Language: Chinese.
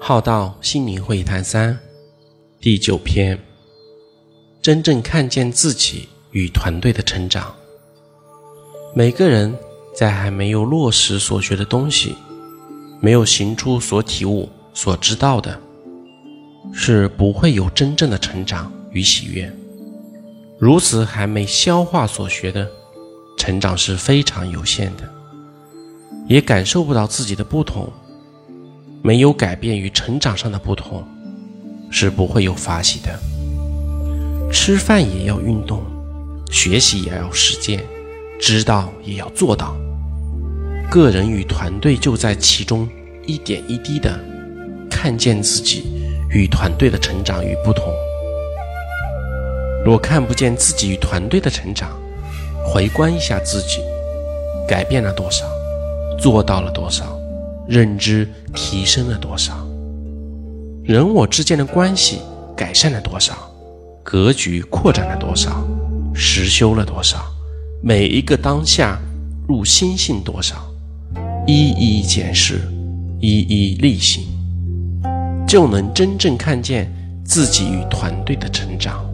浩道心灵会谈三第九篇：真正看见自己与团队的成长。每个人在还没有落实所学的东西，没有行出所体悟、所知道的，是不会有真正的成长与喜悦。如此还没消化所学的，成长是非常有限的，也感受不到自己的不同。没有改变与成长上的不同，是不会有发喜的。吃饭也要运动，学习也要实践，知道也要做到。个人与团队就在其中，一点一滴的看见自己与团队的成长与不同。若看不见自己与团队的成长，回观一下自己，改变了多少，做到了多少。认知提升了多少？人我之间的关系改善了多少？格局扩展了多少？实修了多少？每一个当下入心性多少？一一检视，一一例行，就能真正看见自己与团队的成长。